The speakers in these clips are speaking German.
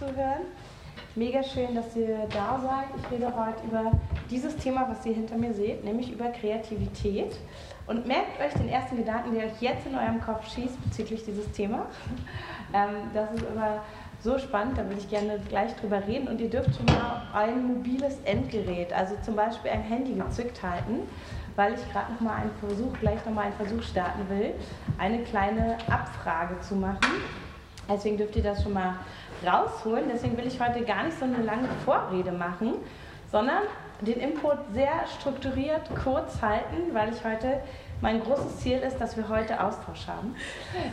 zuzuhören. Mega schön, dass ihr da seid. Ich rede heute über dieses Thema, was ihr hinter mir seht, nämlich über Kreativität. Und merkt euch den ersten Gedanken, der euch jetzt in eurem Kopf schießt bezüglich dieses Thema. Ähm, das ist immer so spannend, da würde ich gerne gleich drüber reden. Und ihr dürft schon mal ein mobiles Endgerät, also zum Beispiel ein Handy gezückt halten, weil ich gerade noch mal einen Versuch, gleich noch mal einen Versuch starten will, eine kleine Abfrage zu machen. Deswegen dürft ihr das schon mal rausholen. Deswegen will ich heute gar nicht so eine lange Vorrede machen, sondern den Input sehr strukturiert kurz halten, weil ich heute mein großes Ziel ist, dass wir heute Austausch haben.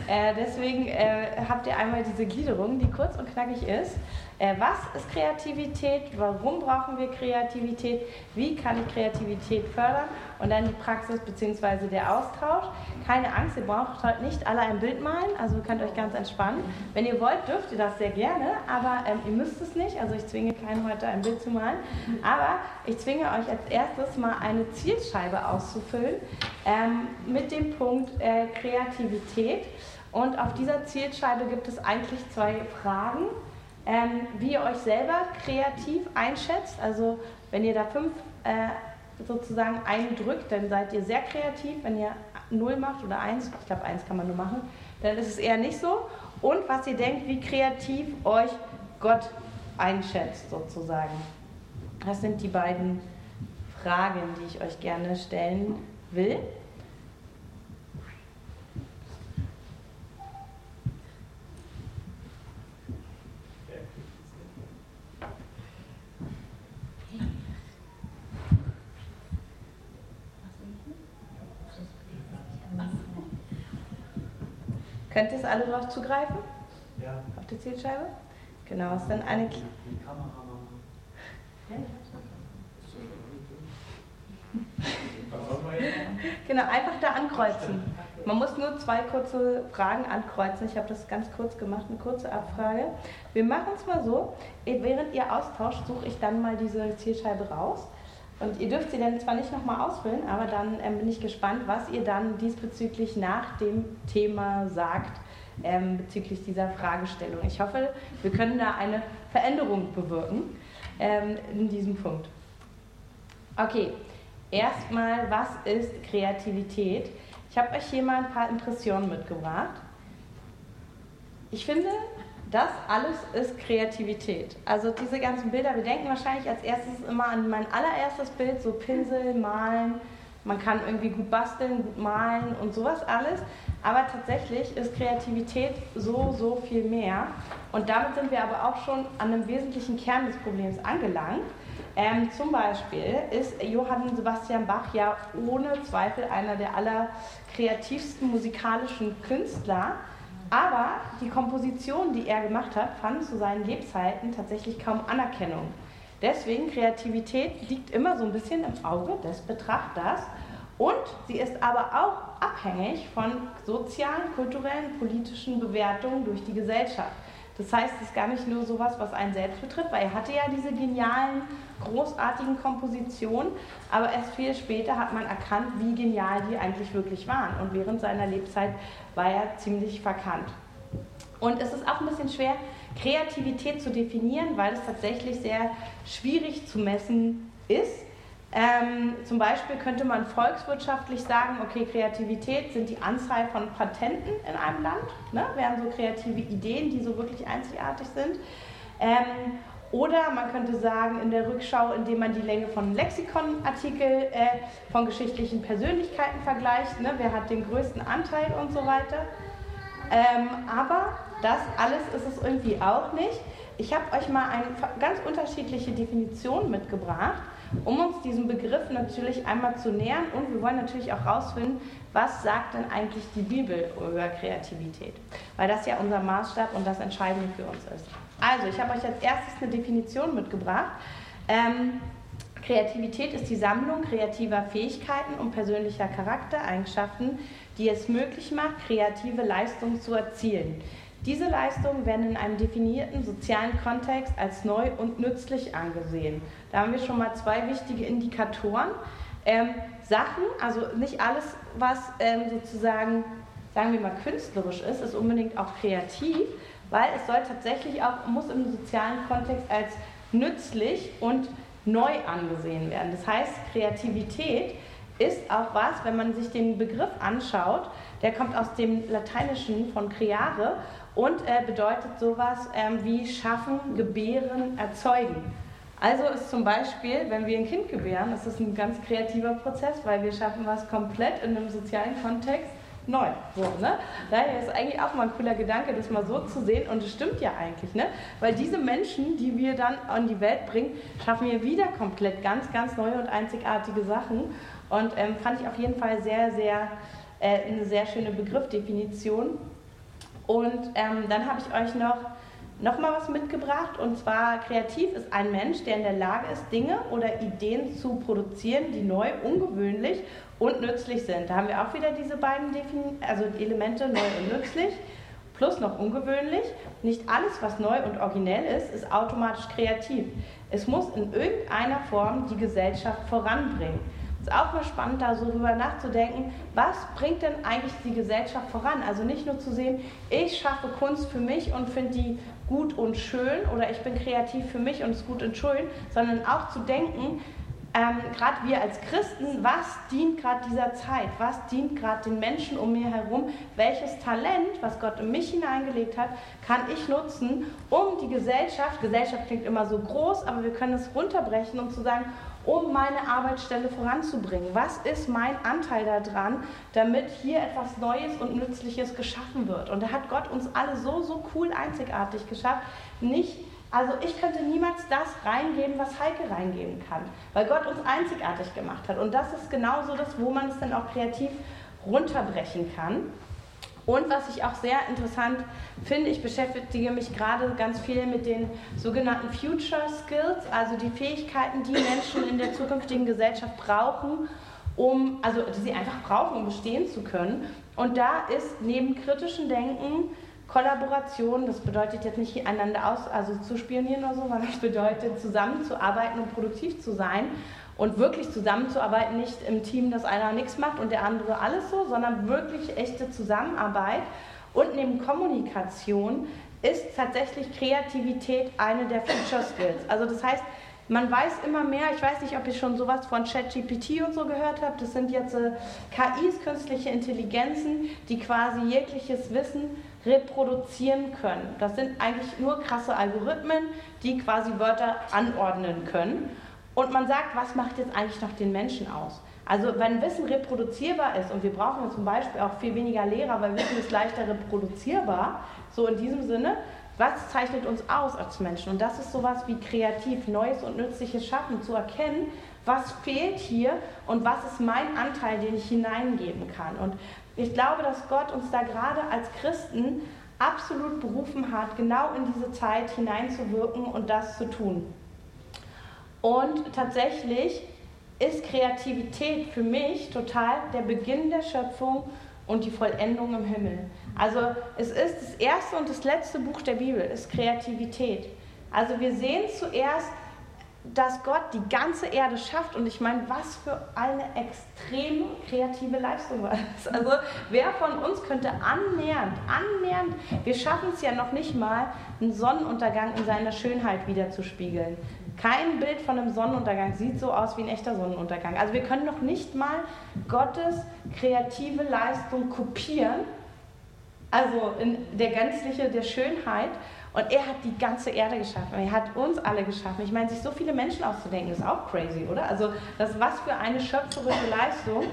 Äh, deswegen äh, habt ihr einmal diese Gliederung, die kurz und knackig ist. Äh, was ist Kreativität? Warum brauchen wir Kreativität? Wie kann ich Kreativität fördern? Und dann die Praxis bzw. der Austausch. Keine Angst, ihr braucht heute nicht alle ein Bild malen, also könnt euch ganz entspannen. Wenn ihr wollt, dürft ihr das sehr gerne, aber ähm, ihr müsst es nicht. Also ich zwinge keinen heute ein Bild zu malen. Aber ich zwinge euch als erstes mal eine Zielscheibe auszufüllen ähm, mit dem Punkt äh, Kreativität. Und auf dieser Zielscheibe gibt es eigentlich zwei Fragen ähm, wie ihr euch selber kreativ einschätzt. Also wenn ihr da fünf äh, sozusagen eindrückt, dann seid ihr sehr kreativ. Wenn ihr null macht oder eins, ich glaube eins kann man nur machen, dann ist es eher nicht so. Und was ihr denkt, wie kreativ euch Gott einschätzt sozusagen. Das sind die beiden Fragen, die ich euch gerne stellen will. Könnt ihr es alle drauf zugreifen? Ja. Auf die Zielscheibe? Genau, es ist dann eine. Die Kamera Genau, einfach da ankreuzen. Man muss nur zwei kurze Fragen ankreuzen. Ich habe das ganz kurz gemacht, eine kurze Abfrage. Wir machen es mal so, während ihr austauscht, suche ich dann mal diese Zielscheibe raus. Und ihr dürft sie dann zwar nicht nochmal ausfüllen, aber dann ähm, bin ich gespannt, was ihr dann diesbezüglich nach dem Thema sagt, ähm, bezüglich dieser Fragestellung. Ich hoffe, wir können da eine Veränderung bewirken ähm, in diesem Punkt. Okay, erstmal, was ist Kreativität? Ich habe euch hier mal ein paar Impressionen mitgebracht. Ich finde, das alles ist Kreativität. Also diese ganzen Bilder, wir denken wahrscheinlich als erstes immer an mein allererstes Bild, so Pinsel, Malen, man kann irgendwie gut basteln, gut malen und sowas alles. Aber tatsächlich ist Kreativität so, so viel mehr. Und damit sind wir aber auch schon an einem wesentlichen Kern des Problems angelangt. Ähm, zum Beispiel ist Johann Sebastian Bach ja ohne Zweifel einer der allerkreativsten musikalischen Künstler. Aber die Kompositionen, die er gemacht hat, fanden zu seinen Lebzeiten tatsächlich kaum Anerkennung. Deswegen, Kreativität liegt immer so ein bisschen im Auge des Betrachters und sie ist aber auch abhängig von sozialen, kulturellen, politischen Bewertungen durch die Gesellschaft. Das heißt, es ist gar nicht nur sowas, was einen selbst betrifft, weil er hatte ja diese genialen, großartigen Kompositionen, aber erst viel später hat man erkannt, wie genial die eigentlich wirklich waren. Und während seiner Lebzeit war er ziemlich verkannt. Und es ist auch ein bisschen schwer, Kreativität zu definieren, weil es tatsächlich sehr schwierig zu messen ist. Ähm, zum Beispiel könnte man volkswirtschaftlich sagen, okay, Kreativität sind die Anzahl von Patenten in einem Land, ne? wären so kreative Ideen, die so wirklich einzigartig sind. Ähm, oder man könnte sagen, in der Rückschau, indem man die Länge von Lexikonartikel äh, von geschichtlichen Persönlichkeiten vergleicht, ne? wer hat den größten Anteil und so weiter. Ähm, aber das alles ist es irgendwie auch nicht. Ich habe euch mal eine ganz unterschiedliche Definition mitgebracht um uns diesem Begriff natürlich einmal zu nähern und wir wollen natürlich auch herausfinden, was sagt denn eigentlich die Bibel über Kreativität, weil das ja unser Maßstab und das Entscheidende für uns ist. Also, ich habe euch als erstes eine Definition mitgebracht. Ähm, Kreativität ist die Sammlung kreativer Fähigkeiten und persönlicher Charaktereigenschaften, die es möglich macht, kreative Leistungen zu erzielen. Diese Leistungen werden in einem definierten sozialen Kontext als neu und nützlich angesehen. Da haben wir schon mal zwei wichtige Indikatoren. Ähm, Sachen, also nicht alles, was ähm, sozusagen, sagen wir mal, künstlerisch ist, ist unbedingt auch kreativ, weil es soll tatsächlich auch, muss im sozialen Kontext als nützlich und neu angesehen werden. Das heißt, Kreativität ist auch was, wenn man sich den Begriff anschaut, der kommt aus dem Lateinischen von creare und äh, bedeutet sowas ähm, wie schaffen, gebären, erzeugen. Also ist zum Beispiel, wenn wir ein Kind gebären, das ist ein ganz kreativer Prozess, weil wir schaffen was komplett in einem sozialen Kontext neu. So, ne? Daher ist eigentlich auch mal ein cooler Gedanke, das mal so zu sehen. Und es stimmt ja eigentlich, ne? weil diese Menschen, die wir dann an die Welt bringen, schaffen wir wieder komplett ganz, ganz neue und einzigartige Sachen. Und ähm, fand ich auf jeden Fall sehr, sehr äh, eine sehr schöne Begriffdefinition. Und ähm, dann habe ich euch noch nochmal was mitgebracht. Und zwar, kreativ ist ein Mensch, der in der Lage ist, Dinge oder Ideen zu produzieren, die neu, ungewöhnlich und nützlich sind. Da haben wir auch wieder diese beiden Defin also Elemente, neu und nützlich, plus noch ungewöhnlich. Nicht alles, was neu und originell ist, ist automatisch kreativ. Es muss in irgendeiner Form die Gesellschaft voranbringen ist auch mal spannend, da so drüber nachzudenken, was bringt denn eigentlich die Gesellschaft voran? Also nicht nur zu sehen, ich schaffe Kunst für mich und finde die gut und schön oder ich bin kreativ für mich und es ist gut und schön, sondern auch zu denken, ähm, gerade wir als Christen, was dient gerade dieser Zeit? Was dient gerade den Menschen um mir herum? Welches Talent, was Gott in mich hineingelegt hat, kann ich nutzen, um die Gesellschaft, Gesellschaft klingt immer so groß, aber wir können es runterbrechen, um zu sagen, um meine Arbeitsstelle voranzubringen? Was ist mein Anteil daran, damit hier etwas Neues und Nützliches geschaffen wird? Und da hat Gott uns alle so, so cool einzigartig geschafft. Nicht, also ich könnte niemals das reingeben, was Heike reingeben kann, weil Gott uns einzigartig gemacht hat. Und das ist genauso das, wo man es dann auch kreativ runterbrechen kann. Und was ich auch sehr interessant finde, ich beschäftige mich gerade ganz viel mit den sogenannten Future Skills, also die Fähigkeiten, die Menschen in der zukünftigen Gesellschaft brauchen, um, also die sie einfach brauchen, um bestehen zu können. Und da ist neben kritischem Denken Kollaboration, das bedeutet jetzt nicht einander aus, also zu spionieren oder so, sondern das bedeutet zusammenzuarbeiten und produktiv zu sein und wirklich zusammenzuarbeiten, nicht im Team, dass einer nichts macht und der andere alles so, sondern wirklich echte Zusammenarbeit. Und neben Kommunikation ist tatsächlich Kreativität eine der Future Skills. Also das heißt, man weiß immer mehr, ich weiß nicht, ob ihr schon sowas von ChatGPT und so gehört habt, das sind jetzt äh, KIs, künstliche Intelligenzen, die quasi jegliches Wissen reproduzieren können. Das sind eigentlich nur krasse Algorithmen, die quasi Wörter anordnen können. Und man sagt, was macht jetzt eigentlich noch den Menschen aus? Also wenn Wissen reproduzierbar ist und wir brauchen zum Beispiel auch viel weniger Lehrer, weil Wissen ist leichter reproduzierbar, so in diesem Sinne, was zeichnet uns aus als Menschen? Und das ist sowas wie kreativ, neues und nützliches Schaffen, zu erkennen, was fehlt hier und was ist mein Anteil, den ich hineingeben kann. Und ich glaube, dass Gott uns da gerade als Christen absolut berufen hat, genau in diese Zeit hineinzuwirken und das zu tun. Und tatsächlich ist Kreativität für mich total der Beginn der Schöpfung und die Vollendung im Himmel. Also es ist das erste und das letzte Buch der Bibel, ist Kreativität. Also wir sehen zuerst, dass Gott die ganze Erde schafft und ich meine, was für eine extrem kreative Leistung war das. Also wer von uns könnte annähernd, annähernd, wir schaffen es ja noch nicht mal, einen Sonnenuntergang in seiner Schönheit wiederzuspiegeln. Kein Bild von einem Sonnenuntergang sieht so aus wie ein echter Sonnenuntergang. Also wir können noch nicht mal Gottes kreative Leistung kopieren, also in der gänzliche der Schönheit. Und er hat die ganze Erde geschaffen. Er hat uns alle geschaffen. Ich meine, sich so viele Menschen auszudenken, ist auch crazy, oder? Also das was für eine schöpferische Leistung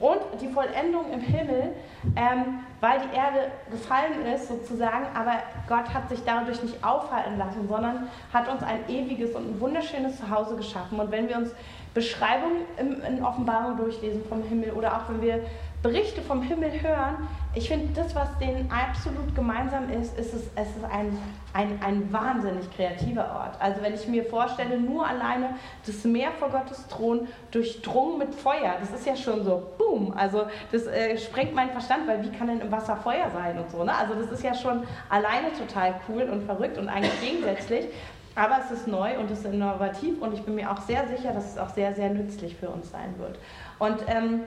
und die Vollendung im Himmel, ähm, weil die Erde gefallen ist sozusagen, aber Gott hat sich dadurch nicht aufhalten lassen, sondern hat uns ein ewiges und ein wunderschönes Zuhause geschaffen. Und wenn wir uns Beschreibungen in Offenbarung durchlesen vom Himmel oder auch wenn wir Berichte vom Himmel hören, ich finde, das, was denen absolut gemeinsam ist, ist es, es ist ein, ein, ein wahnsinnig kreativer Ort. Also wenn ich mir vorstelle, nur alleine das Meer vor Gottes Thron durchdrungen mit Feuer, das ist ja schon so, boom, also das äh, sprengt meinen Verstand, weil wie kann denn im Wasser Feuer sein und so, ne? Also das ist ja schon alleine total cool und verrückt und eigentlich gegensätzlich. Aber es ist neu und es ist innovativ und ich bin mir auch sehr sicher, dass es auch sehr, sehr nützlich für uns sein wird. Und ähm,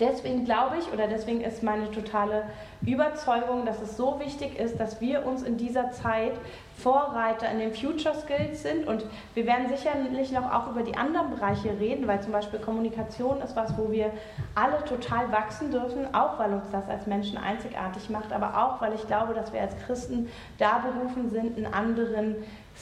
deswegen glaube ich oder deswegen ist meine totale Überzeugung, dass es so wichtig ist, dass wir uns in dieser Zeit Vorreiter in den Future Skills sind und wir werden sicherlich noch auch über die anderen Bereiche reden, weil zum Beispiel Kommunikation ist was, wo wir alle total wachsen dürfen, auch weil uns das als Menschen einzigartig macht, aber auch weil ich glaube, dass wir als Christen da berufen sind, einen anderen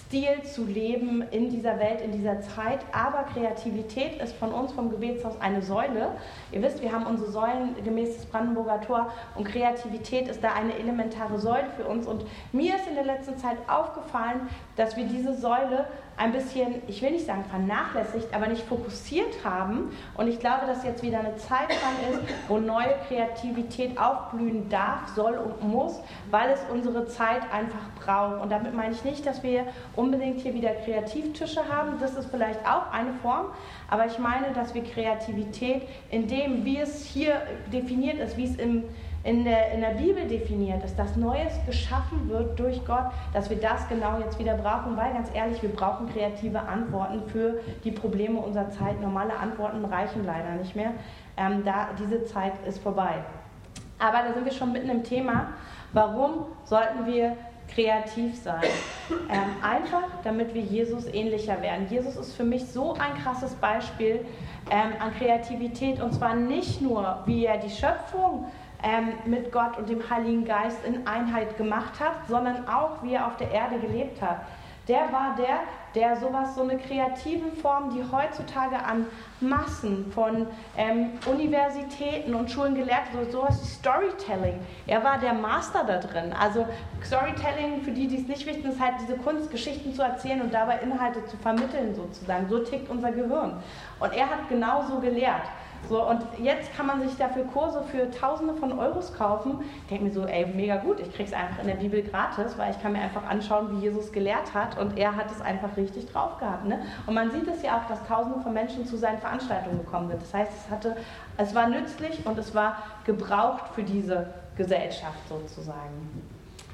Stil zu leben in dieser Welt, in dieser Zeit. Aber Kreativität ist von uns vom Gebetshaus eine Säule. Ihr wisst, wir haben unsere Säulen gemäß des Brandenburger Tor und Kreativität ist da eine elementare Säule für uns. Und mir ist in der letzten Zeit aufgefallen, dass wir diese Säule ein bisschen, ich will nicht sagen vernachlässigt, aber nicht fokussiert haben. Und ich glaube, dass jetzt wieder eine Zeit dran ist, wo neue Kreativität aufblühen darf, soll und muss, weil es unsere Zeit einfach braucht. Und damit meine ich nicht, dass wir unbedingt hier wieder Kreativtische haben. Das ist vielleicht auch eine Form. Aber ich meine, dass wir Kreativität in dem, wie es hier definiert ist, wie es im in der, in der Bibel definiert dass Neues geschaffen wird durch Gott, dass wir das genau jetzt wieder brauchen, weil ganz ehrlich, wir brauchen kreative Antworten für die Probleme unserer Zeit. Normale Antworten reichen leider nicht mehr. Ähm, da, diese Zeit ist vorbei. Aber da sind wir schon mitten im Thema. Warum sollten wir kreativ sein? Ähm, einfach, damit wir Jesus ähnlicher werden. Jesus ist für mich so ein krasses Beispiel ähm, an Kreativität und zwar nicht nur, wie er die Schöpfung ähm, mit Gott und dem Heiligen Geist in Einheit gemacht hat, sondern auch, wie er auf der Erde gelebt hat. Der war der, der sowas, so eine kreative Form, die heutzutage an Massen von ähm, Universitäten und Schulen gelehrt wird, sowas wie Storytelling. Er war der Master da drin. Also Storytelling, für die, die es nicht wissen, ist halt diese Kunst, Geschichten zu erzählen und dabei Inhalte zu vermitteln sozusagen. So tickt unser Gehirn. Und er hat genauso gelehrt. So, und jetzt kann man sich dafür Kurse für Tausende von Euros kaufen. Ich denke mir so, ey, mega gut, ich krieg's einfach in der Bibel gratis, weil ich kann mir einfach anschauen, wie Jesus gelehrt hat und er hat es einfach richtig drauf gehabt. Ne? Und man sieht es ja auch, dass Tausende von Menschen zu seinen Veranstaltungen gekommen sind. Das heißt, es, hatte, es war nützlich und es war gebraucht für diese Gesellschaft sozusagen.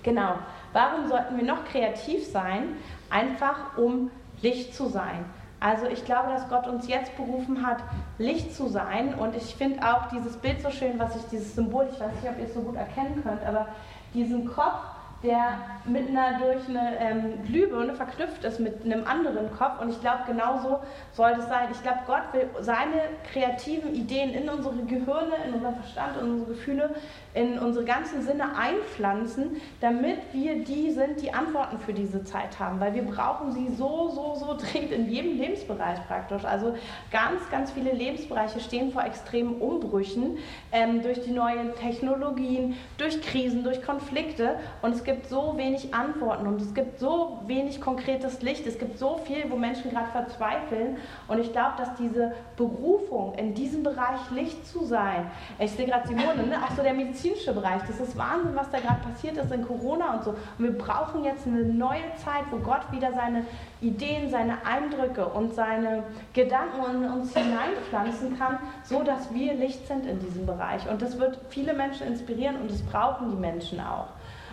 Genau. Warum sollten wir noch kreativ sein? Einfach um Licht zu sein. Also ich glaube, dass Gott uns jetzt berufen hat, Licht zu sein. Und ich finde auch dieses Bild so schön, was ich, dieses Symbol, ich weiß nicht, ob ihr es so gut erkennen könnt, aber diesen Kopf der mit einer, durch eine ähm, Glühbirne verknüpft ist mit einem anderen Kopf. Und ich glaube, genauso soll es sein. Ich glaube, Gott will seine kreativen Ideen in unsere Gehirne, in unseren Verstand, in unsere Gefühle, in unsere ganzen Sinne einpflanzen, damit wir die sind, die Antworten für diese Zeit haben. Weil wir brauchen sie so, so, so dringend in jedem Lebensbereich praktisch. Also ganz, ganz viele Lebensbereiche stehen vor extremen Umbrüchen ähm, durch die neuen Technologien, durch Krisen, durch Konflikte. Und es gibt gibt so wenig Antworten und es gibt so wenig konkretes Licht. Es gibt so viel, wo Menschen gerade verzweifeln. Und ich glaube, dass diese Berufung in diesem Bereich Licht zu sein, ich sehe gerade Simone, ne? auch so der medizinische Bereich, das ist Wahnsinn, was da gerade passiert ist in Corona und so. Und wir brauchen jetzt eine neue Zeit, wo Gott wieder seine Ideen, seine Eindrücke und seine Gedanken in uns hineinpflanzen kann, so dass wir Licht sind in diesem Bereich. Und das wird viele Menschen inspirieren und das brauchen die Menschen auch.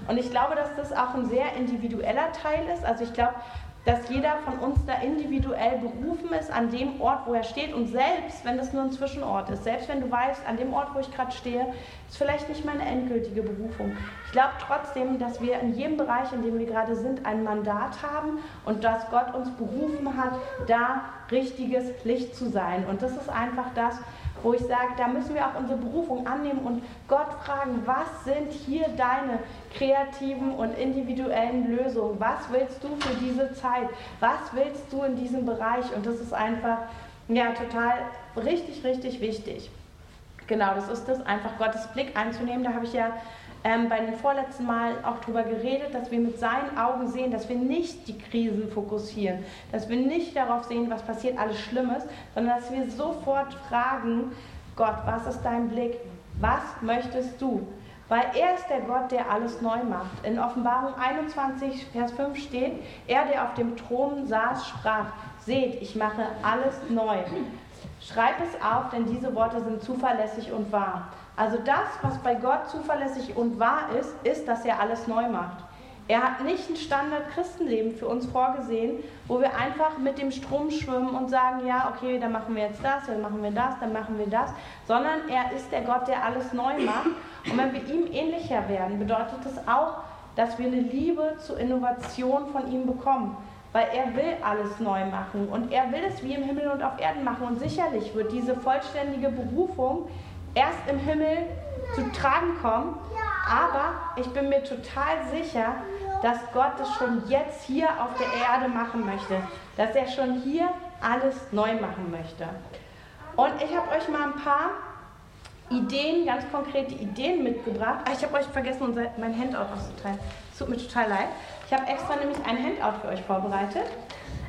Und ich glaube, dass das auch ein sehr individueller Teil ist. Also ich glaube, dass jeder von uns da individuell berufen ist an dem Ort, wo er steht. Und selbst wenn das nur ein Zwischenort ist, selbst wenn du weißt, an dem Ort, wo ich gerade stehe, ist vielleicht nicht meine endgültige Berufung. Ich glaube trotzdem, dass wir in jedem Bereich, in dem wir gerade sind, ein Mandat haben und dass Gott uns berufen hat, da richtiges Licht zu sein. Und das ist einfach das, wo ich sage, da müssen wir auch unsere Berufung annehmen und Gott fragen, was sind hier deine kreativen und individuellen Lösungen? Was willst du für diese Zeit? Was willst du in diesem Bereich? Und das ist einfach, ja, total richtig, richtig wichtig. Genau, das ist das, einfach Gottes Blick einzunehmen. Da habe ich ja ähm, bei den vorletzten Mal auch darüber geredet, dass wir mit seinen Augen sehen, dass wir nicht die Krisen fokussieren, dass wir nicht darauf sehen, was passiert, alles Schlimmes, sondern dass wir sofort fragen, Gott, was ist dein Blick? Was möchtest du? Weil er ist der Gott, der alles neu macht. In Offenbarung 21, Vers 5 steht, er, der auf dem Thron saß, sprach, seht, ich mache alles neu. Schreib es auf, denn diese Worte sind zuverlässig und wahr. Also das, was bei Gott zuverlässig und wahr ist, ist, dass er alles neu macht. Er hat nicht ein Standard-Christenleben für uns vorgesehen, wo wir einfach mit dem Strom schwimmen und sagen, ja, okay, dann machen wir jetzt das, dann machen wir das, dann machen wir das, sondern er ist der Gott, der alles neu macht. Und wenn wir ihm ähnlicher werden, bedeutet das auch, dass wir eine Liebe zur Innovation von ihm bekommen. Weil er will alles neu machen und er will es wie im Himmel und auf Erden machen. Und sicherlich wird diese vollständige Berufung erst im Himmel zu tragen kommen. Aber ich bin mir total sicher, dass Gott es schon jetzt hier auf der Erde machen möchte. Dass er schon hier alles neu machen möchte. Und ich habe euch mal ein paar Ideen, ganz konkrete Ideen mitgebracht. Ah, ich habe euch vergessen, mein Handout auszuteilen. Es tut mir total leid. Ich habe extra nämlich ein Handout für euch vorbereitet.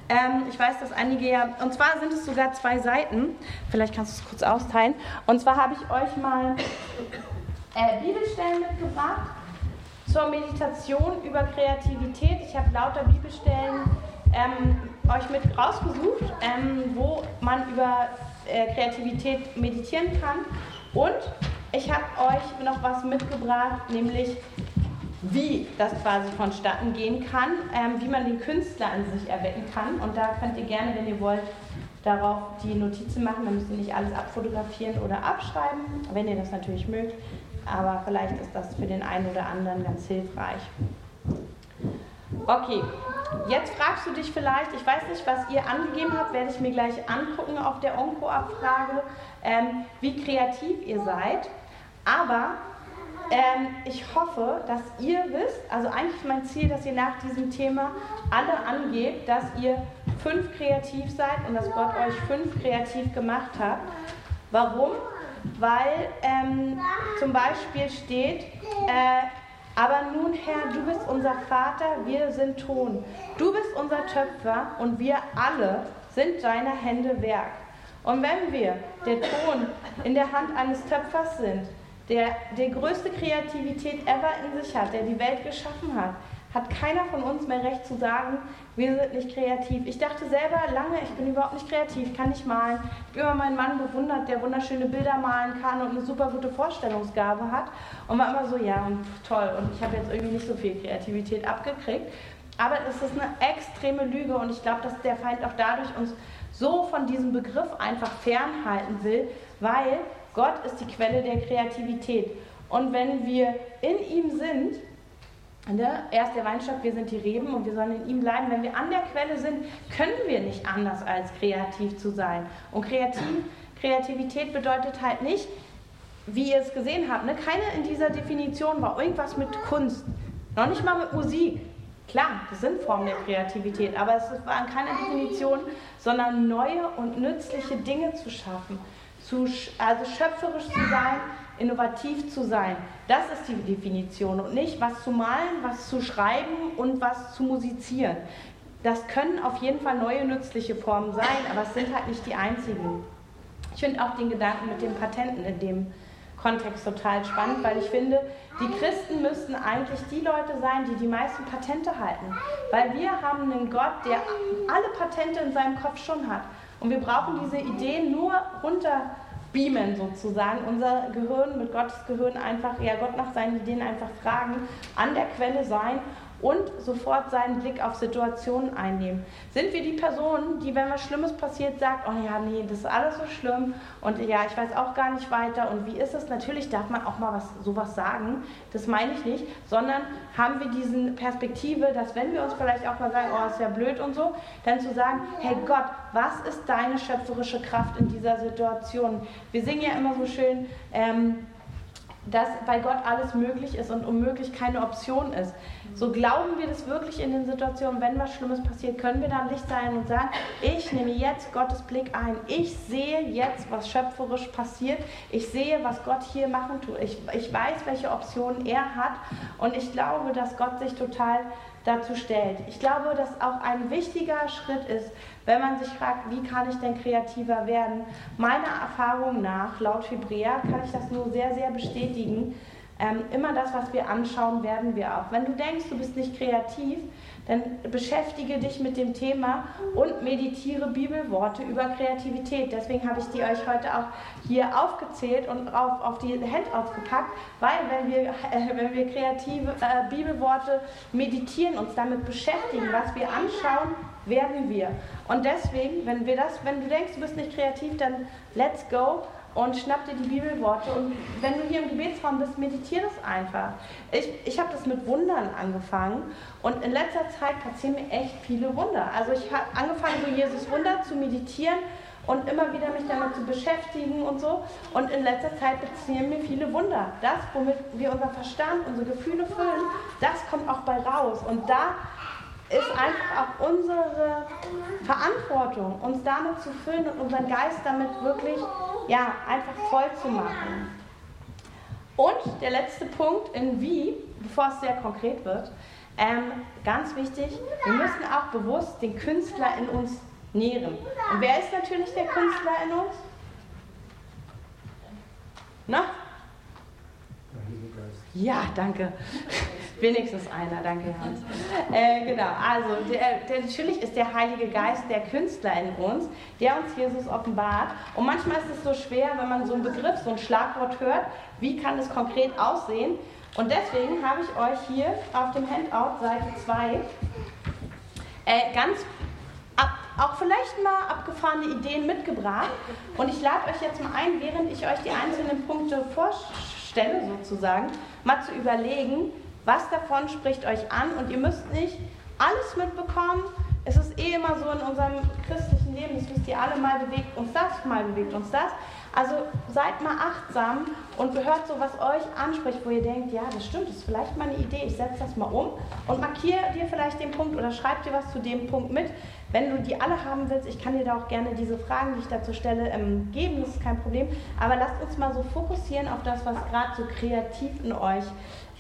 Ähm, ich weiß, dass einige ja, und zwar sind es sogar zwei Seiten. Vielleicht kannst du es kurz austeilen. Und zwar habe ich euch mal äh, Bibelstellen mitgebracht zur Meditation über Kreativität. Ich habe lauter Bibelstellen ähm, euch mit rausgesucht, ähm, wo man über äh, Kreativität meditieren kann. Und ich habe euch noch was mitgebracht, nämlich wie das quasi vonstatten gehen kann, ähm, wie man den Künstler an sich erwecken kann. Und da könnt ihr gerne, wenn ihr wollt, darauf die Notizen machen. Dann müsst ihr nicht alles abfotografieren oder abschreiben, wenn ihr das natürlich mögt. Aber vielleicht ist das für den einen oder anderen ganz hilfreich. Okay, jetzt fragst du dich vielleicht, ich weiß nicht, was ihr angegeben habt, werde ich mir gleich angucken auf der Onko-Abfrage, ähm, wie kreativ ihr seid. Aber ähm, ich hoffe, dass ihr wisst, also eigentlich mein Ziel, dass ihr nach diesem Thema alle angebt, dass ihr fünf kreativ seid und dass Gott euch fünf kreativ gemacht hat. Warum? Weil ähm, zum Beispiel steht, äh, aber nun Herr, du bist unser Vater, wir sind Ton. Du bist unser Töpfer und wir alle sind deiner Hände Werk. Und wenn wir, der Ton, in der Hand eines Töpfers sind, der die größte Kreativität ever in sich hat, der die Welt geschaffen hat, hat keiner von uns mehr Recht zu sagen, wir sind nicht kreativ. Ich dachte selber lange, ich bin überhaupt nicht kreativ, kann nicht malen. Ich habe immer meinen Mann bewundert, der wunderschöne Bilder malen kann und eine super gute Vorstellungsgabe hat. Und war immer so, ja, toll. Und ich habe jetzt irgendwie nicht so viel Kreativität abgekriegt. Aber es ist eine extreme Lüge und ich glaube, dass der Feind auch dadurch uns so von diesem Begriff einfach fernhalten will, weil Gott ist die Quelle der Kreativität. Und wenn wir in ihm sind, ne, er ist der Weinstock, wir sind die Reben und wir sollen in ihm bleiben. Wenn wir an der Quelle sind, können wir nicht anders als kreativ zu sein. Und kreativ, Kreativität bedeutet halt nicht, wie ihr es gesehen habt, ne, keine in dieser Definition war irgendwas mit Kunst, noch nicht mal mit Musik. Klar, das sind Formen der Kreativität, aber es waren keine Definition, sondern neue und nützliche Dinge zu schaffen zu, also schöpferisch zu sein, innovativ zu sein. Das ist die Definition und nicht was zu malen, was zu schreiben und was zu musizieren. Das können auf jeden Fall neue nützliche Formen sein, aber es sind halt nicht die einzigen. Ich finde auch den Gedanken mit den Patenten in dem Kontext total spannend, weil ich finde, die Christen müssten eigentlich die Leute sein, die die meisten Patente halten. Weil wir haben einen Gott, der alle Patente in seinem Kopf schon hat. Und wir brauchen diese Ideen nur runter beamen sozusagen, unser Gehirn mit Gottes Gehirn einfach, ja Gott nach seinen Ideen einfach fragen, an der Quelle sein und sofort seinen Blick auf Situationen einnehmen. Sind wir die Person, die, wenn was Schlimmes passiert, sagt, oh ja, nee, das ist alles so schlimm und ja, ich weiß auch gar nicht weiter und wie ist es? Natürlich darf man auch mal was, sowas sagen, das meine ich nicht, sondern haben wir diese Perspektive, dass wenn wir uns vielleicht auch mal sagen, oh, ist ja blöd und so, dann zu sagen, hey Gott, was ist deine schöpferische Kraft in dieser Situation? Wir singen ja immer so schön, ähm, dass bei Gott alles möglich ist und unmöglich keine Option ist. So glauben wir das wirklich in den Situationen, wenn was Schlimmes passiert, können wir da Licht sein und sagen, ich nehme jetzt Gottes Blick ein. Ich sehe jetzt, was schöpferisch passiert. Ich sehe, was Gott hier machen tut. Ich, ich weiß, welche Optionen er hat. Und ich glaube, dass Gott sich total dazu stellt. Ich glaube, dass auch ein wichtiger Schritt ist, wenn man sich fragt, wie kann ich denn kreativer werden. Meiner Erfahrung nach, laut Fibrea, kann ich das nur sehr, sehr bestätigen. Ähm, immer das, was wir anschauen, werden wir auch. Wenn du denkst, du bist nicht kreativ, dann beschäftige dich mit dem Thema und meditiere Bibelworte über Kreativität. Deswegen habe ich die euch heute auch hier aufgezählt und auf, auf die Handouts gepackt, weil wenn wir, äh, wenn wir kreative äh, Bibelworte meditieren, uns damit beschäftigen, was wir anschauen, werden wir. Und deswegen, wenn wir das, wenn du denkst, du bist nicht kreativ, dann let's go und schnapp dir die Bibelworte. Und wenn du hier im Gebetsraum bist, meditiere das einfach. Ich, ich habe das mit Wundern angefangen und in letzter Zeit passieren mir echt viele Wunder. Also ich habe angefangen, so Jesus Wunder zu meditieren und immer wieder mich damit zu beschäftigen und so. Und in letzter Zeit passieren mir viele Wunder. Das, womit wir unser Verstand, unsere Gefühle füllen, das kommt auch bei raus. Und da ist einfach auch unsere Verantwortung, uns damit zu füllen und unseren Geist damit wirklich ja, einfach voll zu machen. Und der letzte Punkt in wie, bevor es sehr konkret wird, ähm, ganz wichtig, wir müssen auch bewusst den Künstler in uns nähren. Und wer ist natürlich der Künstler in uns? Na? Ja, danke. Wenigstens einer, danke Hans. Äh, genau, also der, der, natürlich ist der Heilige Geist der Künstler in uns, der uns Jesus offenbart. Und manchmal ist es so schwer, wenn man so einen Begriff, so ein Schlagwort hört, wie kann es konkret aussehen. Und deswegen habe ich euch hier auf dem Handout, Seite 2, äh, ganz ab, auch vielleicht mal abgefahrene Ideen mitgebracht. Und ich lade euch jetzt mal ein, während ich euch die einzelnen Punkte vorstelle, sozusagen, mal zu überlegen, was davon spricht euch an und ihr müsst nicht alles mitbekommen. Es ist eh immer so in unserem christlichen Leben, das wisst ihr alle, mal bewegt uns das, mal bewegt uns das. Also seid mal achtsam und hört so, was euch anspricht, wo ihr denkt, ja, das stimmt, das ist vielleicht mal eine Idee, ich setze das mal um und markiere dir vielleicht den Punkt oder schreib dir was zu dem Punkt mit. Wenn du die alle haben willst, ich kann dir da auch gerne diese Fragen, die ich dazu stelle, ähm, geben, das ist kein Problem. Aber lasst uns mal so fokussieren auf das, was gerade so kreativ in euch